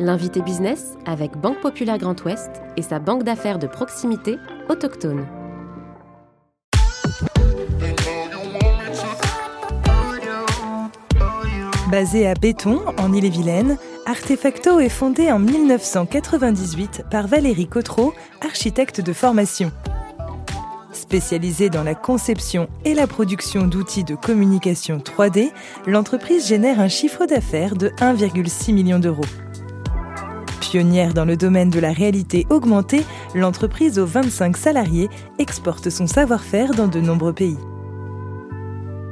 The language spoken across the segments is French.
L'invité business avec Banque Populaire Grand Ouest et sa banque d'affaires de proximité autochtone. Basé à Béton, en Ille-et-Vilaine, Artefacto est fondé en 1998 par Valérie Cotreau, architecte de formation. Spécialisée dans la conception et la production d'outils de communication 3D, l'entreprise génère un chiffre d'affaires de 1,6 million d'euros. Pionnière dans le domaine de la réalité augmentée, l'entreprise aux 25 salariés exporte son savoir-faire dans de nombreux pays.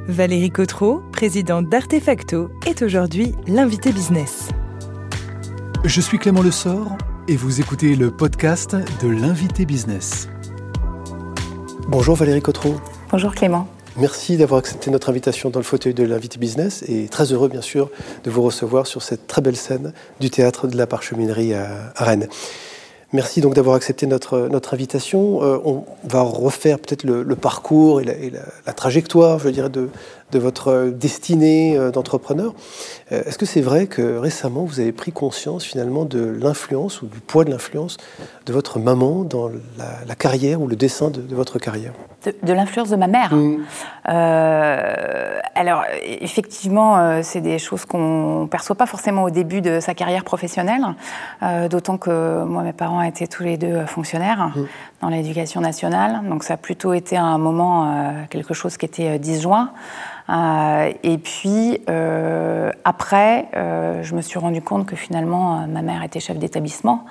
Valérie Cotreau, présidente d'Artefacto, est aujourd'hui l'invité business. Je suis Clément Lessort et vous écoutez le podcast de l'invité business. Bonjour Valérie Cotreau. Bonjour Clément. Merci d'avoir accepté notre invitation dans le fauteuil de l'invité business et très heureux bien sûr de vous recevoir sur cette très belle scène du théâtre de la Parcheminerie à, Rennes. Merci donc d'avoir accepté notre, notre invitation. Euh, on va refaire peut-être le, parcours et, la, la, trajectoire, je dirais, de, de votre destinée euh, d'entrepreneur. Euh, est-ce que c'est vrai que récemment, vous avez pris conscience finalement de l'influence ou du poids de l'influence de votre maman dans la, carrière ou le dessin de, votre carrière? De, l'influence de ma mère mmh. euh, Alors, effectivement, c'est des choses qu'on ne perçoit pas forcément au début de sa carrière professionnelle, d'autant que moi, mes parents étaient tous les deux fonctionnaires mmh. Dans l'éducation nationale, donc ça a plutôt été un moment, quelque chose qui était disjoint. Euh, et puis euh, après, euh, je me suis rendu compte que finalement, ma mère était chef d'établissement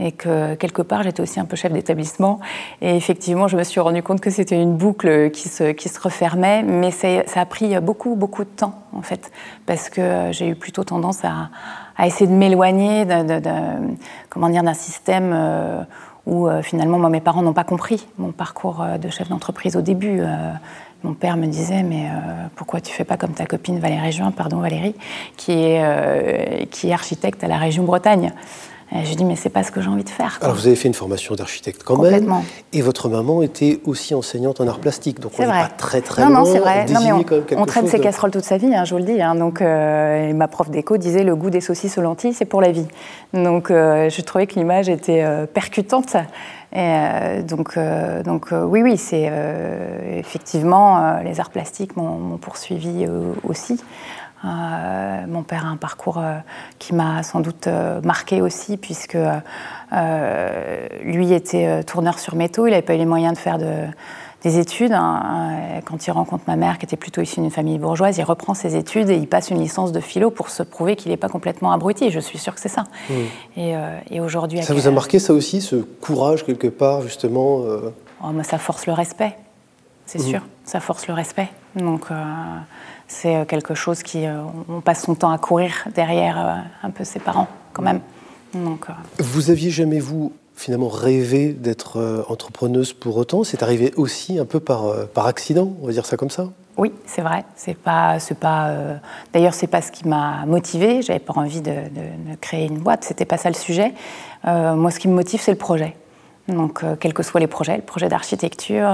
et que quelque part j'étais aussi un peu chef d'établissement. Et effectivement, je me suis rendu compte que c'était une boucle qui se, qui se refermait, mais ça a pris beaucoup, beaucoup de temps en fait, parce que j'ai eu plutôt tendance à, à essayer de m'éloigner dire, d'un système où finalement moi, mes parents n'ont pas compris mon parcours de chef d'entreprise au début. Mon père me disait, mais euh, pourquoi tu fais pas comme ta copine Valérie Juin, pardon Valérie, euh, qui est architecte à la région Bretagne et je dis, mais c'est pas ce que j'ai envie de faire. Alors, vous avez fait une formation d'architecte quand Complètement. même. Et votre maman était aussi enseignante en art plastique. Donc, on n'est pas très, très non, loin. Non, c'est vrai. Non, mais on, traîne ses casseroles toute sa vie, hein, je vous le dis. Hein. donc, euh, ma prof d'éco disait, le goût des saucisses aux lentilles, c'est pour la vie. Donc, je trouvais que l'image était percutante. Et donc, donc oui, oui, c'est effectivement les arts plastiques m'ont poursuivi aussi. Euh, mon père a un parcours euh, qui m'a sans doute euh, marqué aussi, puisque lui était tourneur sur métaux, il n'avait pas eu les moyens de faire des études. Hein. Quand il rencontre ma mère, qui était plutôt issue d'une famille bourgeoise, il reprend ses études et il passe une licence de philo pour se prouver qu'il n'est pas complètement abruti. Je suis sûre que c'est ça. Mmh. Et, aujourd'hui... Ça vous a marqué ça aussi, ce courage quelque part, justement oh, Ça force le respect, c'est mmh. sûr. Ça force le respect. Donc c'est euh, quelque chose qui. Euh, on passe son temps à courir derrière euh, un peu ses parents, quand même. Donc, vous aviez jamais, vous, finalement rêvé d'être entrepreneuse pour autant? C'est arrivé aussi un peu par, par accident, on va dire ça comme ça? Oui, c'est vrai. C'est pas, c'est pas. D'ailleurs, c'est pas ce qui m'a motivée. J'avais pas envie de, de, créer une boîte. C'était pas ça le sujet. moi, ce qui me motive, c'est le projet. Donc, quels que soient les projets, le projet d'architecture,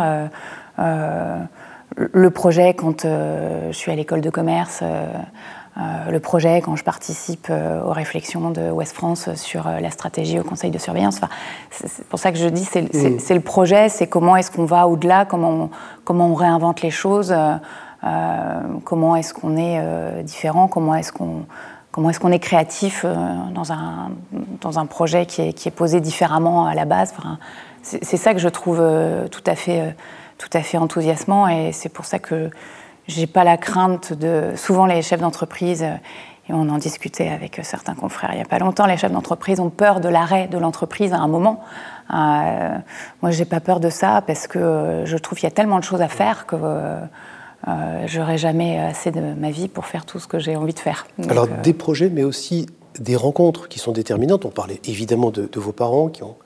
le projet quand euh, je suis à l'école de commerce, euh, euh, le projet quand je participe aux réflexions de West France sur la stratégie au conseil de surveillance. Enfin, c'est pour ça que je dis c'est mm. le projet, c'est comment est-ce qu'on va au-delà, comment on, comment on réinvente les choses, comment est-ce qu'on est, différent, comment est-ce qu'on comment est-ce qu'on est créatif dans, un, dans un projet qui est, qui est posé différemment à la base. Enfin, c'est ça que je trouve tout à fait tout à fait enthousiasmant et c'est pour ça que j'ai pas la crainte de. Souvent, les chefs d'entreprise, euh, et on en discutait avec certains confrères il n'y a pas longtemps, les chefs d'entreprise ont peur de l'arrêt de l'entreprise à un moment. Euh, moi, j'ai pas peur de ça parce que euh, je trouve qu'il y a tellement de choses à faire que. Euh, j'aurai jamais assez de ma vie pour faire tout ce que j'ai envie de faire. Alors des projets, mais aussi des rencontres qui sont déterminantes. On parlait évidemment de, de vos parents qui ont euh,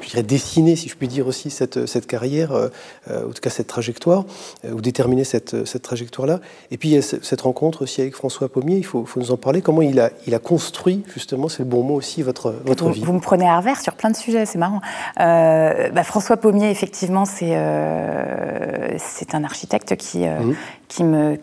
je dirais, dessiner, si je puis dire aussi, cette, cette carrière, euh, euh, en tout cas cette trajectoire, ou déterminer cette, cette trajectoire-là. Et puis il y a cette rencontre aussi avec François Pommier, il faut, faut nous en parler. Comment il a, il a construit, justement, c'est le bon mot aussi, votre, votre vie Vous me prenez à revers sur plein de sujets, c'est marrant. bah, François Pommier, effectivement, c'est c'est un architecte qui, mmh qui me,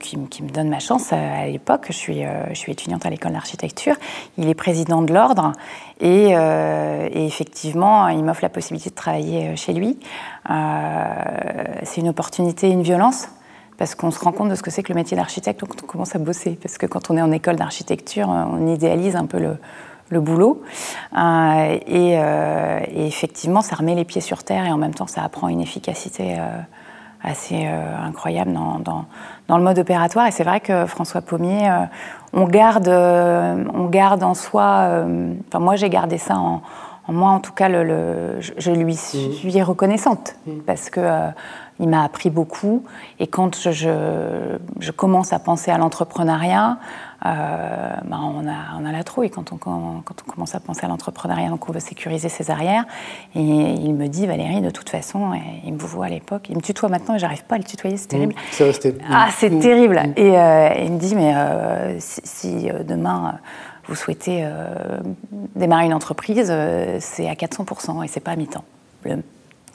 donne ma chance à, l'époque. Je suis, je suis étudiante à l'école d'architecture. Il est président de l'ordre et, et, effectivement, il m'offre la possibilité de travailler chez lui. c'est une opportunité, une violence parce qu'on se rend compte de ce que c'est que le métier d'architecte quand on commence à bosser. Parce que quand on est en école d'architecture, on idéalise un peu le, boulot. Euh, euh, et, effectivement, ça remet les pieds sur terre et en même temps, ça apprend une efficacité euh, assez incroyable dans, dans, le mode opératoire. Et c'est vrai que François Pommier, on, garde, on garde en soi, enfin moi j'ai gardé ça en, moi en tout cas, le, je, lui mmh. suis reconnaissante mmh. parce que il m'a appris beaucoup. Et quand je, je, commence à penser à l'entrepreneuriat, euh, ben on, a, on a la trouille quand on, quand on commence à penser à l'entrepreneuriat, donc on veut sécuriser ses arrières. Et il me dit, Valérie, de toute façon, il me voit à l'époque, il me tutoie maintenant, mais j'arrive pas à le tutoyer, c'est terrible. Mmh, c'est resté. Ah, c'est mmh. terrible. Mmh. Et, euh, il me dit, mais euh, si, demain vous souhaitez démarrer une entreprise, c'est à 400% et c'est pas à mi-temps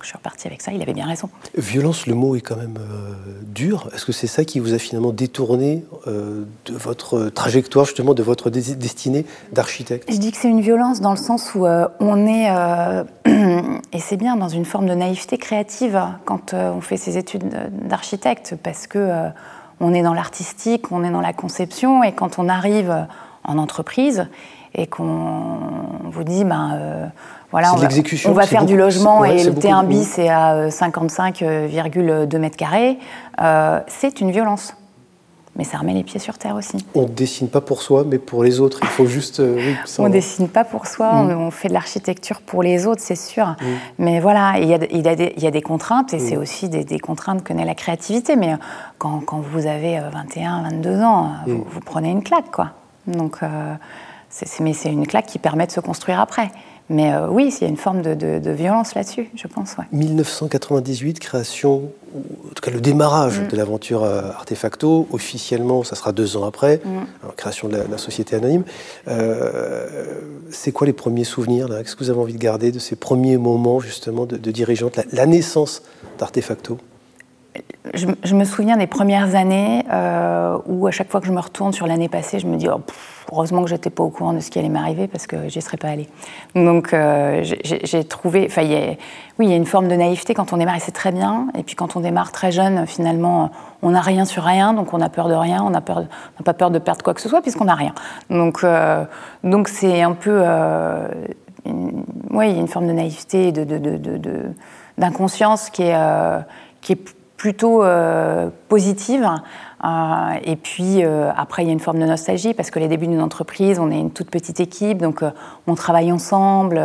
je suis repartie avec ça, il avait bien raison. Violence, le mot est quand même euh, dur. Est-ce que c'est ça qui vous a finalement détourné euh, de votre trajectoire, justement, de votre destinée d'architecte? Je dis que c'est une violence dans le sens où euh, on est, et c'est bien, dans une forme de naïveté créative quand on fait ses études d'architecte, parce que on est dans l'artistique, on est dans la conception, et quand on arrive en entreprise et qu'on vous dit, ben voilà, on va, on va faire du logement et le T1 bis est à 55,2 euh, mètres carrés. Euh, c'est une violence. Mais ça remet les pieds sur terre aussi. On ne dessine pas pour soi, mais pour les autres. Il faut juste. Euh, on ne dessine pas pour soi, mm. on, fait de l'architecture pour les autres, c'est sûr. Mm. Mais voilà, il y, a, il, y a des, contraintes, et c'est mm. aussi des, contraintes que naît la créativité. Mais quand, vous avez 21, 22 ans, vous, prenez une claque, quoi. Donc, mais c'est une claque qui permet de se construire après. Mais euh, oui, il y a une forme de, violence là-dessus, je pense. 1998, création, en tout cas le démarrage mm. de l'aventure euh, Artefacto. Officiellement, ça sera deux ans après, mm. création de la, société anonyme. Euh, c'est quoi les premiers souvenirs Qu'est-ce que vous avez envie de garder de ces premiers moments justement de, dirigeante, la, naissance d'Artefacto? Je, me souviens des premières années où à chaque fois que je me retourne sur l'année passée, je me dis oh, Heureusement que j'étais pas au courant de ce qui allait m'arriver parce que j'y serais pas allée. Donc euh, j'ai trouvé, enfin, oui, il y a une forme de naïveté quand on démarre et c'est très bien. Et puis quand on démarre très jeune, finalement, on n'a rien sur rien, donc on a peur de rien, on n'a pas peur de perdre quoi que ce soit puisqu'on n'a rien. Donc euh, c'est un peu, euh, oui, il y a une forme de naïveté, de d'inconscience qui est plutôt positive. Euh, et puis euh, après, il y a une forme de nostalgie parce que les débuts d'une entreprise, on est une toute petite équipe, donc euh, on travaille ensemble.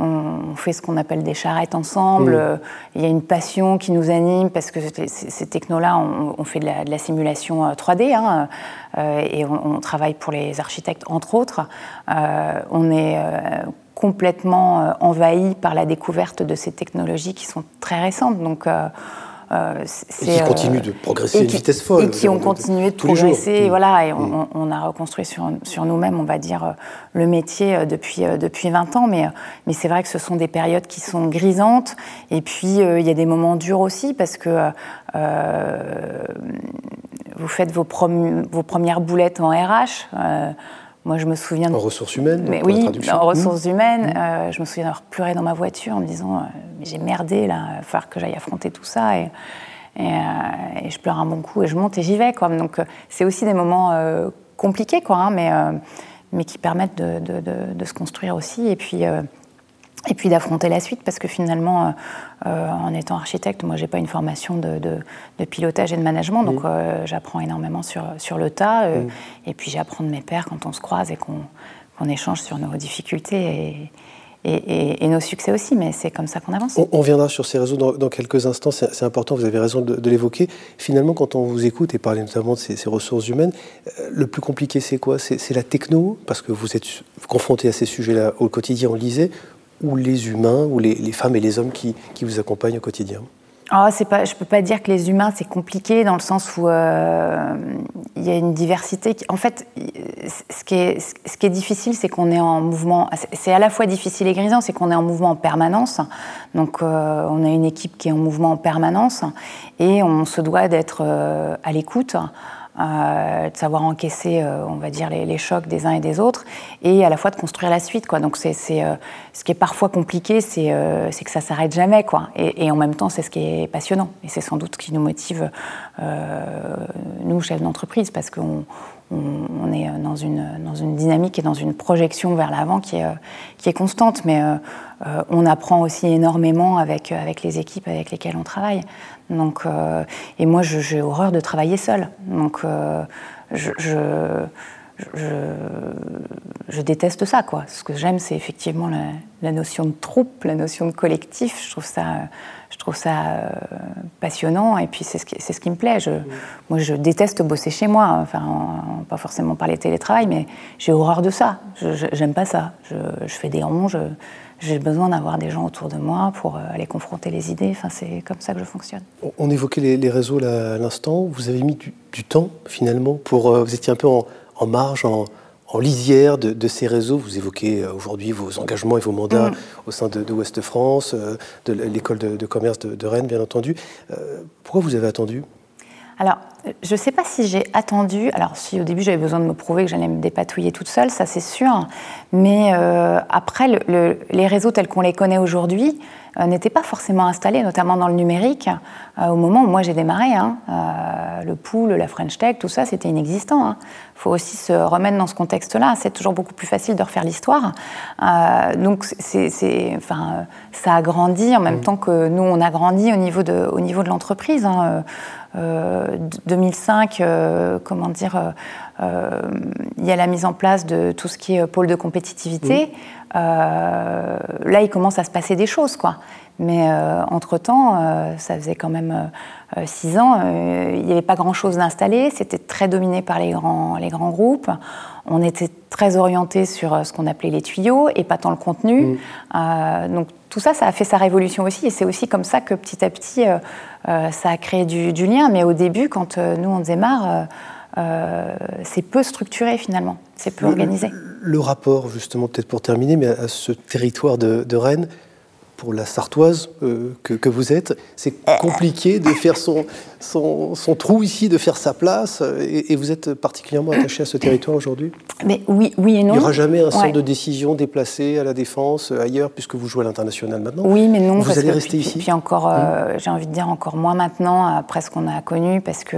On fait ce qu'on appelle des charrettes ensemble. Mmh. Il y a une passion qui nous anime parce que ces, technos-là, on, fait de la, simulation 3D hein, et on, travaille pour les architectes, entre autres. on est complètement envahi par la découverte de ces technologies qui sont très récentes. Donc, euh, et qui continuent de progresser à une vitesse folle. Et qui ont continué de progresser. Mm. Voilà, et mm. on, a reconstruit sur, sur nous-mêmes, on va dire, euh, le métier euh, depuis, depuis 20 ans. Mais, mais c'est vrai que ce sont des périodes qui sont grisantes. Et puis, il y a des moments durs aussi parce que vous faites vos, vos, premières boulettes en RH. Moi, je me souviens. En ressources humaines mais Oui, en ressources mmh. humaines. Mmh. Euh, je me souviens d'avoir pleuré dans ma voiture en me disant euh, j'ai merdé, là, il va falloir que j'aille affronter tout ça. Et, euh, et, je pleure un bon coup et je monte et j'y vais. Quoi. Donc, c'est aussi des moments compliqués, quoi, hein, mais, mais qui permettent de, de, de, se construire aussi. Et puis et puis d'affronter la suite, parce que finalement, euh, euh, en étant architecte, moi, j'ai pas une formation de, de, pilotage et de management, donc euh, j'apprends énormément sur, sur le tas, et puis j'apprends de mes pairs quand on se croise et qu'on échange sur nos difficultés et, et, et, nos succès aussi, mais c'est comme ça qu'on avance. On, viendra sur ces réseaux dans, quelques instants, c'est important, vous avez raison de, l'évoquer. Finalement, quand on vous écoute et parler notamment de ces, ces ressources humaines, le plus compliqué, c'est quoi? C'est la techno, parce que vous êtes confronté à ces sujets-là au quotidien, on lisait, ou les humains, ou les, femmes et les hommes qui, qui, vous accompagnent au quotidien Oh, pas, je peux pas dire que les humains c'est compliqué dans le sens où euh, il y a une diversité. En fait, ce qui est, ce qui est difficile, c'est qu'on est en mouvement. C'est à la fois difficile et grisant, c'est qu'on est en mouvement en permanence. Donc, euh, on a une équipe qui est en mouvement en permanence et on se doit d'être euh, à l'écoute. Euh, de savoir encaisser, euh, on va dire, les, chocs des uns et des autres, et à la fois de construire la suite. Quoi. Donc, c'est, euh, ce qui est parfois compliqué, c'est, c'est que ça s'arrête jamais, quoi. Et, en même temps, c'est ce qui est passionnant, et c'est sans doute ce qui nous motive, nous, chefs d'entreprise, parce qu'on on, est dans une, dans une dynamique et dans une projection vers l'avant qui est, qui est constante, mais on apprend aussi énormément avec, avec les équipes avec lesquelles on travaille. Donc, euh, et moi, j'ai horreur de travailler seule. Donc, euh, je, je, déteste ça. Quoi. Ce que j'aime, c'est effectivement la, notion de troupe, la notion de collectif. Je trouve ça, je trouve ça euh, passionnant et puis c'est ce, qui, me plaît. Je, moi, je déteste bosser chez moi. Enfin, pas forcément parler télétravail, mais j'ai horreur de ça. J'aime pas ça. Je, fais des ronges j'ai besoin d'avoir des gens autour de moi pour euh, aller confronter les idées. Enfin, c'est comme ça que je fonctionne. On évoquait les, réseaux à l'instant. Vous avez mis du, temps finalement pour. Euh, vous étiez un peu en, marge, en, lisière de, ces réseaux. Vous évoquez euh, aujourd'hui vos engagements et vos mandats mm. au sein de, Ouest France, de l'école de, commerce de, Rennes, bien entendu. pourquoi vous avez attendu? Alors, je ne sais pas si j'ai attendu. Alors, si au début j'avais besoin de me prouver que j'allais me dépatouiller toute seule, ça c'est sûr. Mais euh, après, les réseaux tels qu'on les connaît aujourd'hui euh, n'étaient pas forcément installés, notamment dans le numérique, euh, au moment où moi j'ai démarré. Hein. le pool, la French Tech, tout ça, c'était inexistant. Il hein. faut aussi se remettre dans ce contexte-là. C'est toujours beaucoup plus facile de refaire l'histoire. donc, c'est, enfin, ça a grandi en même mmh. temps que nous, on a grandi au niveau de, au niveau de l'entreprise. Hein. 2005, euh, comment dire, euh, euh, il y a la mise en place de tout ce qui est pôle de compétitivité. là, il commence à se passer des choses, quoi. Mais entre-temps, ça faisait quand même six ans, il n'y avait pas grand-chose d'installé, c'était très dominé par les grands, les grands groupes. On était très orienté sur ce qu'on appelait les tuyaux et pas tant le contenu. Mm. donc tout ça, ça a fait sa révolution aussi. Et c'est aussi comme ça que petit à petit, euh, ça a créé du, lien, mais au début, quand euh, nous on démarre, euh, c'est peu structuré finalement, c'est peu organisé. Le rapport, justement, peut-être pour terminer, mais à ce territoire de Rennes, pour la Sartoise euh, que, vous êtes, c'est compliqué de faire son, son, trou ici, de faire sa place, et, vous êtes particulièrement attaché à ce territoire aujourd'hui? Mais oui, oui et non. Il n'y aura jamais un centre de décision déplacé à la défense, euh, ailleurs, puisque vous jouez à l'international maintenant? Oui, mais non. Vous allez rester ici? Puis encore, euh, hum. j'ai envie de dire encore moins maintenant, après ce qu'on a connu, parce que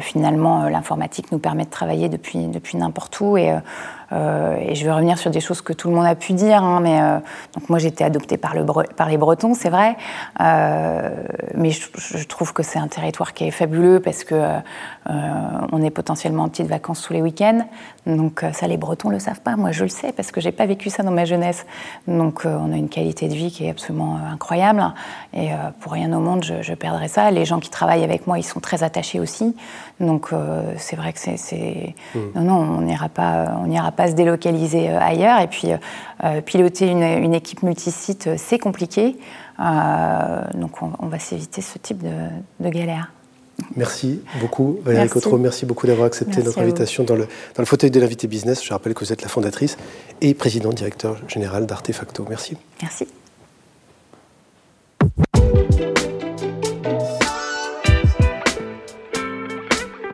finalement, l'informatique nous permet de travailler depuis, depuis n'importe où, et euh, et je vais revenir sur des choses que tout le monde a pu dire, hein, mais euh, donc moi été adoptée par, le par les Bretons, c'est vrai, euh, mais je, trouve que c'est un territoire qui est fabuleux parce que on est potentiellement en petites vacances tous les week-ends, donc ça les Bretons le savent pas, moi je le sais parce que j'ai pas vécu ça dans ma jeunesse, donc on a une qualité de vie qui est absolument incroyable. Et pour rien au monde je, je, perdrai ça. Les gens qui travaillent avec moi ils sont très attachés aussi, donc c'est vrai que c'est mmh. non non on n'ira pas on n'ira pas se délocaliser euh, ailleurs. Et puis, euh, euh, piloter une, équipe multisite, c'est compliqué. donc, on, va s'éviter ce type de, galère. Merci beaucoup, Valérie Cotreau. Merci beaucoup d'avoir accepté notre invitation dans le, dans le fauteuil de l'invité business. Je rappelle que vous êtes la fondatrice et présidente directeur général d'Artefacto. Merci. Merci.